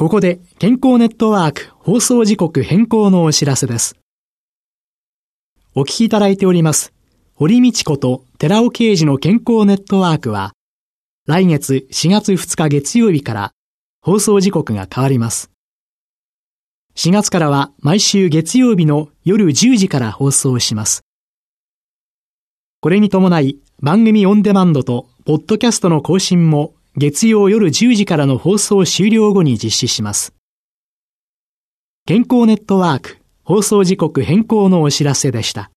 ここで健康ネットワーク放送時刻変更のお知らせですお聞きいただいております堀道子と寺尾啓二の健康ネットワークは来月4月2日月曜日から放送時刻が変わります。4月からは毎週月曜日の夜10時から放送します。これに伴い番組オンデマンドとポッドキャストの更新も月曜夜10時からの放送終了後に実施します。健康ネットワーク放送時刻変更のお知らせでした。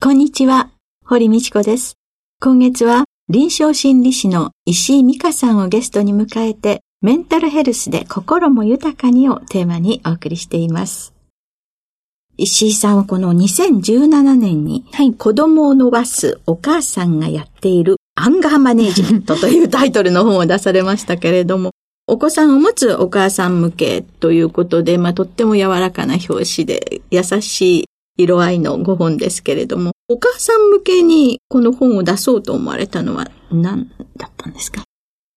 こんにちは、堀道子です。今月は臨床心理士の石井美香さんをゲストに迎えて、メンタルヘルスで心も豊かにをテーマにお送りしています。石井さんはこの2017年に、はい、子供を伸ばすお母さんがやっているアンガーマネージメントというタイトルの本を出されましたけれども、お子さんを持つお母さん向けということで、まあ、とっても柔らかな表紙で優しい色合いの5本ですけれども、お母さん向けにこの本を出そうと思われたのは何だったんですか？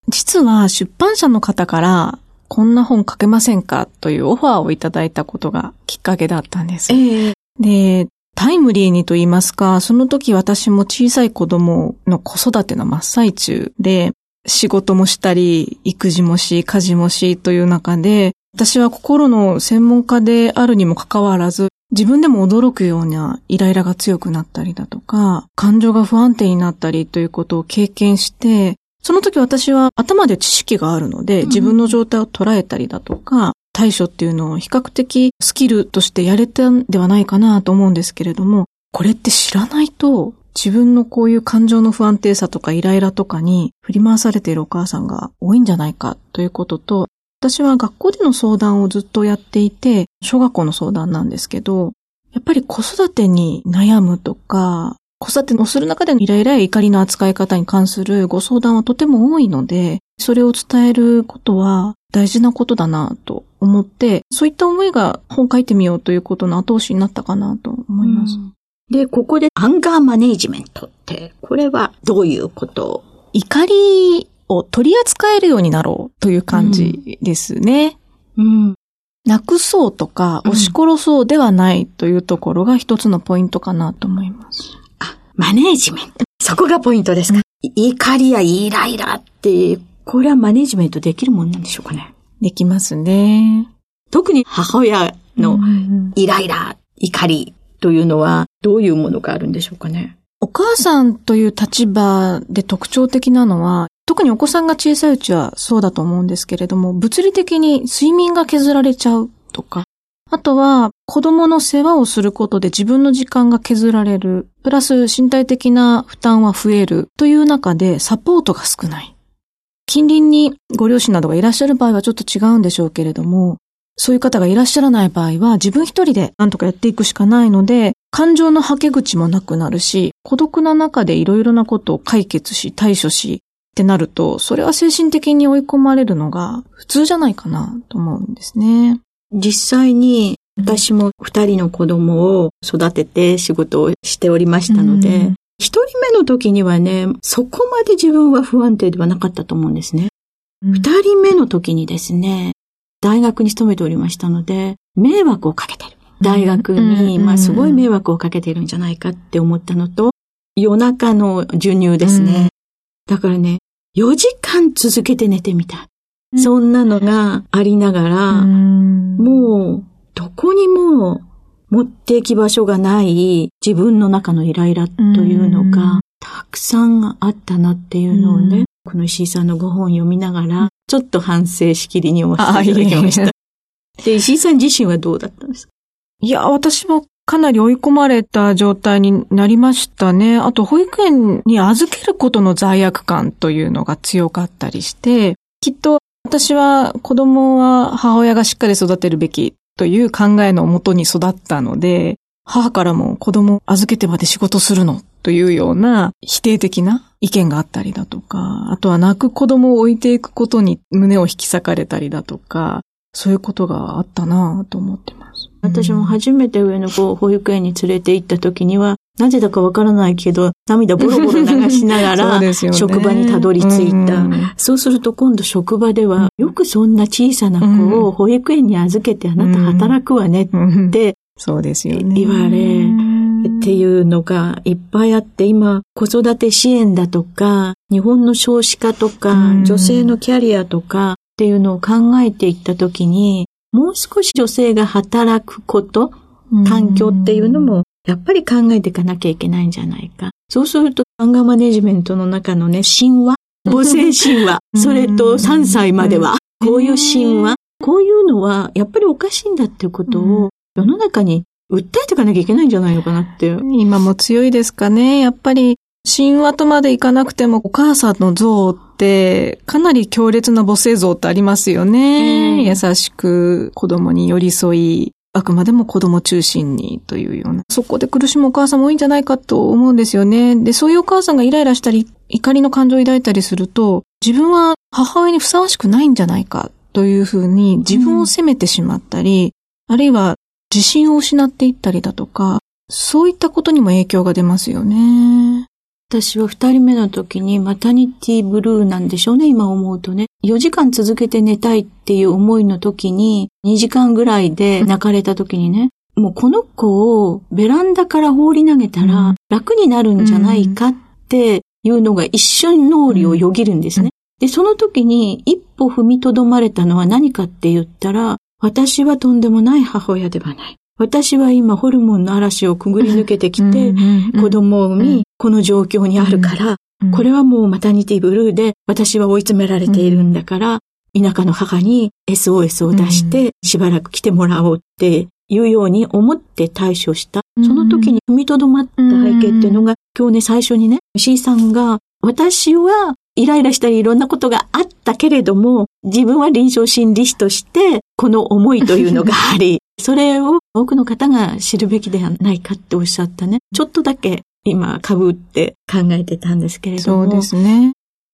実は出版社の方からこんな本書けませんか？というオファーをいただいたことがきっかけだったんです。えー、で、タイムリーにと言いますか、その時私も小さい子供の子育ての真っ最中で、仕事もしたり、育児もし、家事もしという中で、私は心の専門家であるにもかかわらず、自分でも驚くようなイライラが強くなったりだとか、感情が不安定になったりということを経験して、その時私は頭で知識があるので、自分の状態を捉えたりだとか、対処っていうのを比較的スキルとしてやれたんではないかなと思うんですけれども、これって知らないと自分のこういう感情の不安定さとかイライラとかに振り回されているお母さんが多いんじゃないかということと、私は学校での相談をずっとやっていて、小学校の相談なんですけど、やっぱり子育てに悩むとか、子育てをする中でのイライラや怒りの扱い方に関するご相談はとても多いので、それを伝えることは大事なことだなと思って、そういった思いが本書いてみようということの後押しになったかなと思います。で、ここでアンガーマネージメントって、これはどういうこと？怒りを取り扱えるようになろうという感じですね。うん。うん、なくそうとか、押し殺そうではないというところが一つのポイントかなと思います。あ、マネージメント。そこがポイントですか、うん、怒りやイライラって、これはマネージメントできるもんなんでしょうかね？できますね。特に母親のイライラ、怒りというのはどういうものがあるんでしょうかね？お母さんという立場で特徴的なのは、特にお子さんが小さいうちはそうだと思うんですけれども、物理的に睡眠が削られちゃうとか、あとは子供の世話をすることで自分の時間が削られる、プラス身体的な負担は増えるという中でサポートが少ない。近隣にご両親などがいらっしゃる場合はちょっと違うんでしょうけれども、そういう方がいらっしゃらない場合は自分一人で何とかやっていくしかないので、感情の吐け口もなくなるし、孤独な中でいろいろなことを解決し、対処し、ってなると、それは精神的に追い込まれるのが普通じゃないかなと思うんですね。実際に私も二人の子供を育てて仕事をしておりましたので、一、人目の時にはね、そこまで自分は不安定ではなかったと思うんですね。二、人目の時にですね、大学に勤めておりましたので、迷惑をかけてる。大学に、まあすごい迷惑をかけてるんじゃないかって思ったのと、夜中の授乳ですね。だからね、4時間続けて寝てみた。そんなのがありながら、もう、どこにも持っていき場所がない自分の中のイライラというのが、たくさんあったなっていうのをね、この石井さんのご本読みながら、ちょっと反省しきりに思っていただきました。で、石井さん自身はどうだったんですか？いや、私もかなり追い込まれた状態になりましたね。あと、保育園に預けることの罪悪感というのが強かったりして、きっと私は子供は母親がしっかり育てるべきという考えのもとに育ったので、母からも子供預けてまで仕事するのというような否定的な意見があったりだとか、あとは泣く子供を置いていくことに胸を引き裂かれたりだとか、そういうことがあったなと思ってます。私も初めて上の子を保育園に連れて行った時には、なぜだかわからないけど、涙ボロボロ流しながら、職場にたどり着いた。そうすると今度職場では、よくそんな小さな子を保育園に預けてあなた働くわねって、そうですよね。言われ、っていうのがいっぱいあって、今、子育て支援だとか、日本の少子化とか、女性のキャリアとかっていうのを考えていったときに、もう少し女性が働くこと、環境っていうのも、やっぱり考えていかなきゃいけないんじゃないか。そうすると、アンガーマネジメントの中のね、神話、母性神話、それと3歳までは、こういう神話、こういうのは、やっぱりおかしいんだっていうことを、世の中に訴えていかなきゃいけないんじゃないのかなって。今も強いですかね。やっぱり、神話とまでいかなくても、お母さんの像って、かなり強烈な母性像ってありますよね。優しく子供に寄り添い、あくまでも子供中心にというような。そこで苦しむお母さんも多いんじゃないかと思うんですよね。で、そういうお母さんがイライラしたり、怒りの感情を抱いたりすると、自分は母親にふさわしくないんじゃないかというふうに自分を責めてしまったり、うん、あるいは自信を失っていったりだとか、そういったことにも影響が出ますよね。私は二人目の時にマタニティブルーなんでしょうね、今思うとね。4時間続けて寝たいっていう思いの時に、2時間ぐらいで泣かれた時にね、もうこの子をベランダから放り投げたら楽になるんじゃないかっていうのが一瞬脳裏をよぎるんですね。で、その時に一歩踏みとどまれたのは何かって言ったら、私はとんでもない母親ではない。私は今ホルモンの嵐をくぐり抜けてきて、子供を産み、この状況にあるから、これはもうマタニティブルーで私は追い詰められているんだから、田舎の母に SOS を出してしばらく来てもらおうっていうように思って対処した。その時に踏みとどまった背景っていうのが、今日ね、最初にね、C さんが、私はイライラしたりいろんなことがあったけれども、自分は臨床心理士として、この思いというのがあり、それを多くの方が知るべきではないかっておっしゃったね。ちょっとだけ今、株って考えてたんですけれども。そうですね。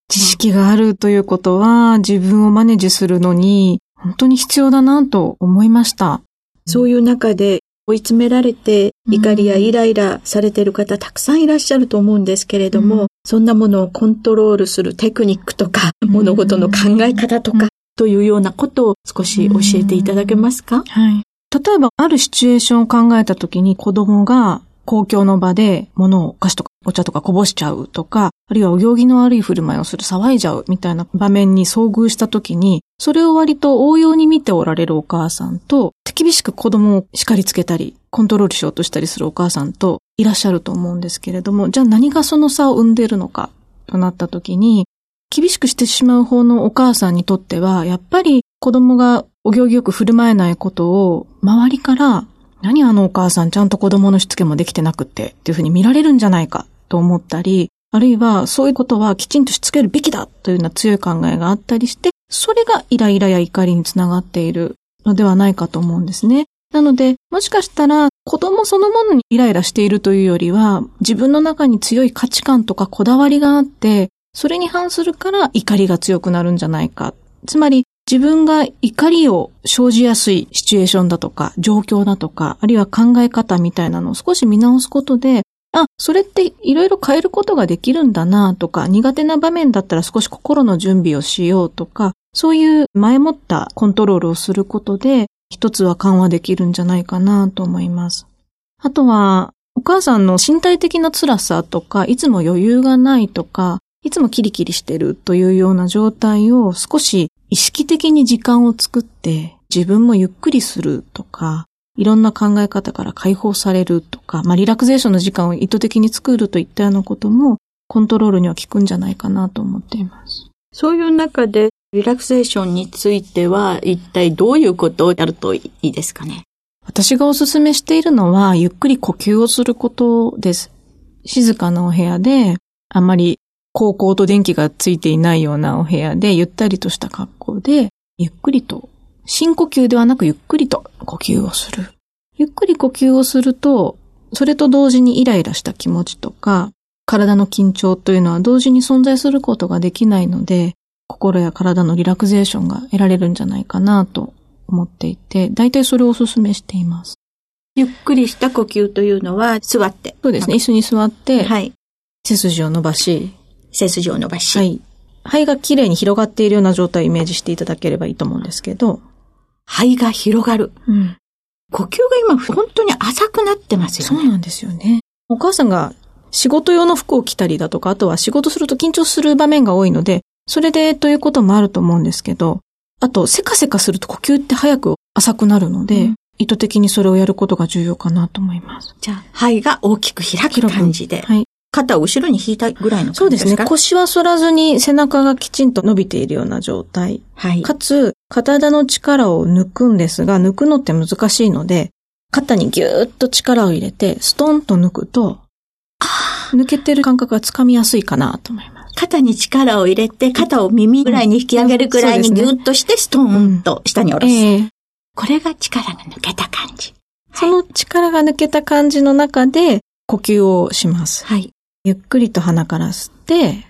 知識があるということは、自分をマネージするのに、本当に必要だなと思いました。そういう中で、追い詰められて怒りやイライラされている方たくさんいらっしゃると思うんですけれども、うん、そんなものをコントロールするテクニックとか、物事の考え方とか、というようなことを少し教えていただけますか、はい。例えば、あるシチュエーションを考えたときに子供が公共の場で物をお菓子とかお茶とかこぼしちゃうとか、あるいはお行儀の悪い振る舞いをする騒いじゃうみたいな場面に遭遇した時に、それを割と応用に見ておられるお母さんと、手厳しく子供を叱りつけたり、コントロールしようとしたりするお母さんといらっしゃると思うんですけれども、じゃあ何がその差を生んでるのかとなった時に、厳しくしてしまう方のお母さんにとっては、やっぱり子供がお行儀よく振る舞えないことを周りから何あのお母さんちゃんと子供のしつけもできてなくてっていうふうに見られるんじゃないかと思ったり、あるいはそういうことはきちんとしつけるべきだというような強い考えがあったりして、それがイライラや怒りにつながっているのではないかと思うんですね。なので、もしかしたら子供そのものにイライラしているというよりは、自分の中に強い価値観とかこだわりがあって、それに反するから怒りが強くなるんじゃないか。つまり、自分が怒りを生じやすいシチュエーションだとか、状況だとか、あるいは考え方みたいなのを少し見直すことで、あ、それっていろいろ変えることができるんだなとか、苦手な場面だったら少し心の準備をしようとか、そういう前もったコントロールをすることで、一つは緩和できるんじゃないかなと思います。あとは、お母さんの身体的な辛さとか、いつも余裕がないとか、いつもキリキリしてるというような状態を少し意識的に時間を作って自分もゆっくりするとか、いろんな考え方から解放されるとか、まあリラクゼーションの時間を意図的に作るといったようなこともコントロールには効くんじゃないかなと思っています。そういう中でリラクゼーションについては一体どういうことをやるといいですかね？私がお勧めしているのはゆっくり呼吸をすることです。静かなお部屋であまり高校と電気がついていないようなお部屋で、ゆったりとした格好で、ゆっくりと、深呼吸ではなくゆっくりと呼吸をする。ゆっくり呼吸をすると、それと同時にイライラした気持ちとか、体の緊張というのは同時に存在することができないので、心や体のリラクゼーションが得られるんじゃないかなと思っていて、大体それをお勧めしています。ゆっくりした呼吸というのは座って。そうですね。椅子に座って、はい。背筋を伸ばし、背筋を伸ばし。はい。肺がきれいに広がっているような状態をイメージしていただければいいと思うんですけど。肺が広がる。うん。呼吸が今本当に浅くなってますよね。そうなんですよね。お母さんが仕事用の服を着たりだとか、あとは仕事すると緊張する場面が多いので、それでということもあると思うんですけど、あと、せかせかすると呼吸って早く浅くなるので、うん、意図的にそれをやることが重要かなと思います。じゃあ、肺が大きく開く感じで。はい。肩を後ろに引いたぐらいの感じですか？そうですね。腰は反らずに背中がきちんと伸びているような状態。はい。かつ、体の力を抜くんですが、抜くのって難しいので、肩にギューッと力を入れて、ストンと抜くと、抜けてる感覚がつかみやすいかなと思います。肩に力を入れて、肩を耳ぐらいに引き上げるくらいにギュッとして、ストーンと下に下ろす。うんえー、これが力が抜けた感じ。その力が抜けた感じの中で、呼吸をします。はい。ゆっくりと鼻から吸って、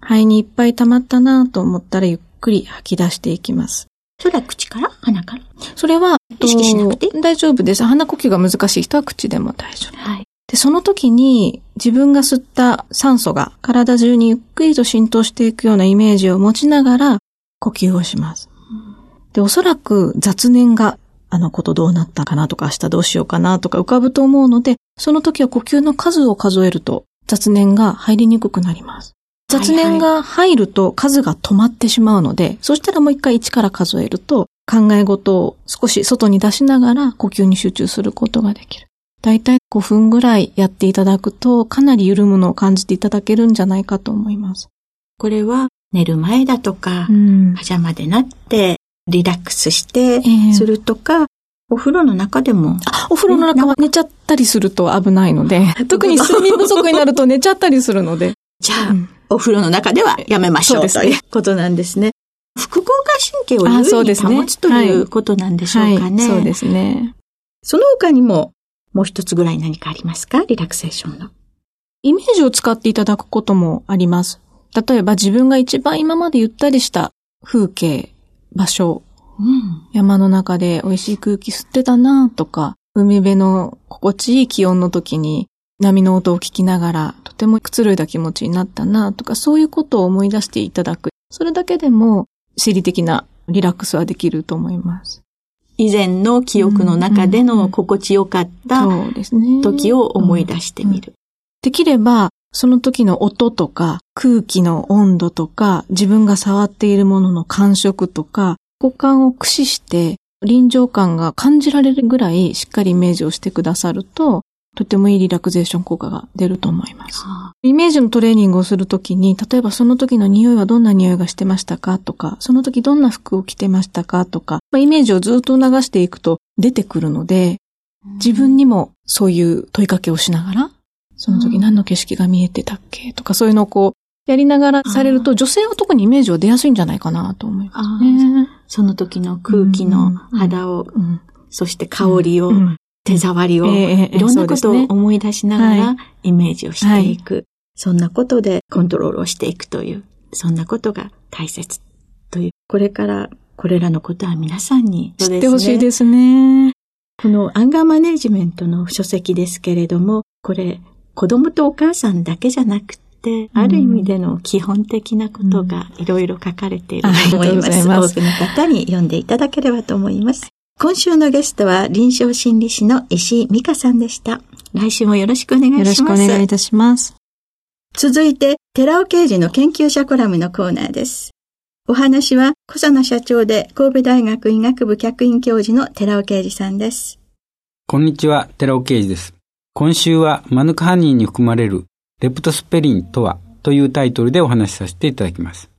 肺にいっぱい溜まったなと思ったらゆっくり吐き出していきます。それは口から？鼻から？それは、意識しなくて？大丈夫です。鼻呼吸が難しい人は口でも大丈夫。はい。で、その時に自分が吸った酸素が体中にゆっくりと浸透していくようなイメージを持ちながら呼吸をします。で、おそらく雑念があのことどうなったかなとか明日どうしようかなとか浮かぶと思うので、その時は呼吸の数を数えると雑念が入りにくくなります。雑念が入ると数が止まってしまうので、はいはい、そしたらもう一回1から数えると考え事を少し外に出しながら呼吸に集中することができる。だいたい5分ぐらいやっていただくとかなり緩むのを感じていただけるんじゃないかと思います。これは寝る前だとか、うん、パジャマでなってリラックスしてするとか、えーお風呂の中でも。お風呂の中は寝ちゃったりすると危ないので、特に睡眠不足になると 寝ちゃったりするので。じゃあ、うん、お風呂の中ではやめましょう、ね、ということなんですね。副交感神経を優位に保つ、ということなんでしょうかね。はい、そうですね。その他にも、もう一つぐらい何かありますか？リラクセーションの。イメージを使っていただくこともあります。例えば自分が一番今までゆったりした風景、場所、うん、山の中で美味しい空気吸ってたなとか、海辺の心地いい気温の時に波の音を聞きながらとてもくつろいだ気持ちになったなとか、そういうことを思い出していただく。それだけでも心理的なリラックスはできると思います。以前の記憶の中での心地よかった時を思い出してみる。できれば、その時の音とか空気の温度とか自分が触っているものの感触とか五感を駆使して臨場感が感じられるぐらいしっかりイメージをしてくださるととてもいいリラクゼーション効果が出ると思います。イメージのトレーニングをするときに、例えばその時の匂いはどんな匂いがしてましたかとか、その時どんな服を着てましたかとか、まあ、イメージをずっと流していくと出てくるので、自分にもそういう問いかけをしながら、その時何の景色が見えてたっけとか、そういうのをこう、やりながらされると、女性は特にイメージは出やすいんじゃないかなと思いますね。その時の空気の肌を、うん。うん、そして香りを、うん手触りを、いろんなことを思い出しながらイメージをしていく。そんなことでコントロールをしていくという、そんなことが大切という、これからこれらのことは皆さんに、知ってほしいですね。このアンガーマネジメントの書籍ですけれども、これ子供とお母さんだけじゃなくて、ある意味での基本的なことがいろいろ書かれていると思います。うん、ます多くの方に読んでいただければと思います。今週のゲストは臨床心理士の石井美香さんでした。来週もよろしくお願いします。よろしくお願いいたします。続いて、寺尾刑事の研究者コラムのコーナーです。お話は、小佐野社長で神戸大学医学部客員教授の寺尾啓二さんです。こんにちは、寺尾啓二です。今週は、マヌカハニーに含まれるレプトスペリンとはというタイトルでお話しさせていただきます。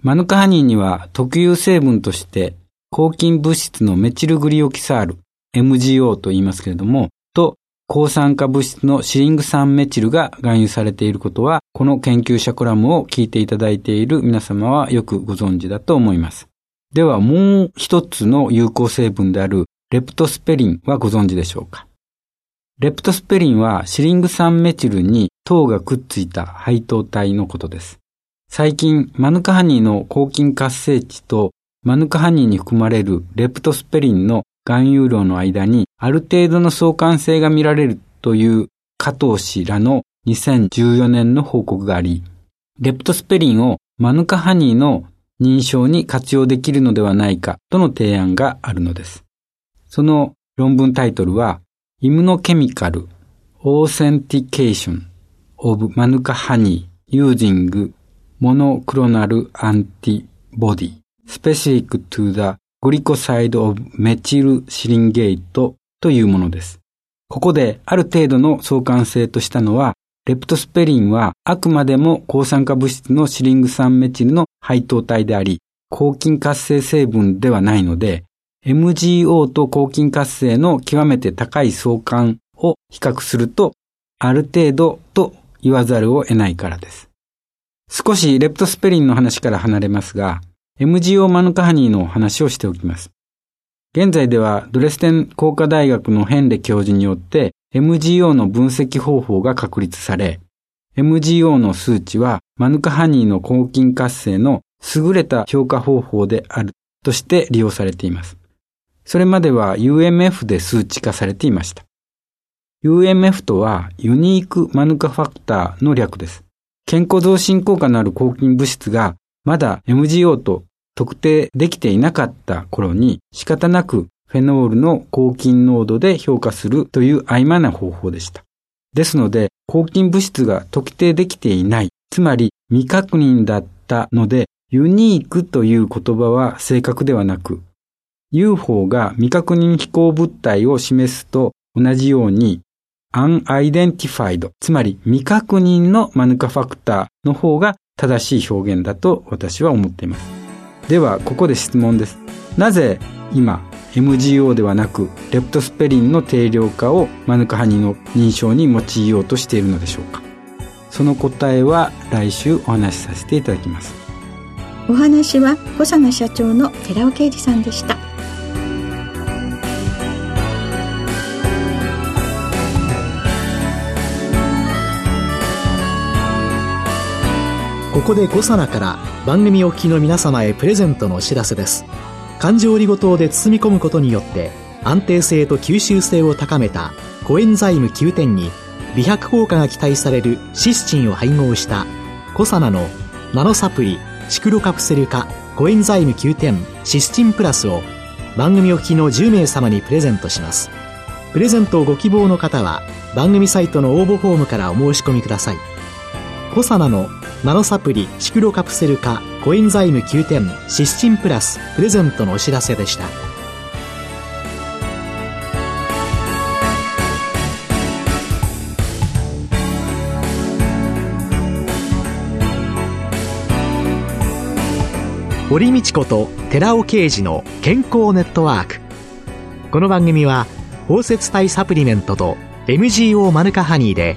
マヌカハニーには特有成分として抗菌物質のメチルグリオキサール、MGO と言いますけれども、と抗酸化物質のシリング酸メチルが含有されていることは、この研究者コラムを聞いていただいている皆様はよくご存知だと思います。ではもう一つの有効成分であるレプトスペリンはご存知でしょうか？レプトスペリンはシリング酸メチルに糖がくっついた配糖体のことです。最近、マヌカハニーの抗菌活性値とマヌカハニーに含まれるレプトスペリンの含有量の間にある程度の相関性が見られるという加藤氏らの2014年の報告があり、レプトスペリンをマヌカハニーの認証に活用できるのではないかとの提案があるのです。その論文タイトルは、 Immunochemical Authentication of Manuka Honey Using Monoclonal Antibodies Specific to the Glycoside of Methyl Syringate というものです。ここである程度の相関性としたのは、レプトスペリンはあくまでも抗酸化物質のシリング酸メチルの配糖体であり、抗菌活性成分ではないので、MGO と抗菌活性の極めて高い相関を比較すると、ある程度と言わざるを得ないからです。少しレプトスペリンの話から離れますが、MGO マヌカハニーの話をしておきます。現在ではドレステン工科大学のヘンレ教授によって MGO の分析方法が確立され、MGO の数値はマヌカハニーの抗菌活性の優れた評価方法であるとして利用されています。それまでは UMF で数値化されていました。UMF とはユニークマヌカファクターの略です。健康増進効果のある抗菌物質がまだ MGO と特定できていなかった頃に仕方なくフェノールの抗菌濃度で評価するという曖昧な方法でした。ですので、抗菌物質が特定できていない、つまり未確認だったので、ユニークという言葉は正確ではなく、UFO が未確認飛行物体を示すと同じように、unidentified、つまり未確認のマヌカファクターの方が正しい表現だと私は思っています。ではここで質問です。なぜ今 MGO ではなくレプトスペリンの定量化をマヌカハニの認証に用いようとしているのでしょうか？その答えは来週お話しさせていただきます。お話は小佐奈社長の寺尾啓二さんでした。ここでコサナから番組お聞きの皆様へプレゼントのお知らせです。環状オリゴ糖で包み込むことによって安定性と吸収性を高めたコエンザイム9点に美白効果が期待されるシスチンを配合したコサナのナノサプリシクロカプセル化コエンザイム9点シスチンプラスを番組お聞きの10名様にプレゼントします。プレゼントをご希望の方は番組サイトの応募フォームからお申し込みください。コサナのナノサプリシクロカプセル化コエンザイム9点シスチンプラスプレゼントのお知らせでした。堀道子と寺尾啓二の健康ネットワーク。この番組は包摂体サプリメントと MGO マヌカハニーで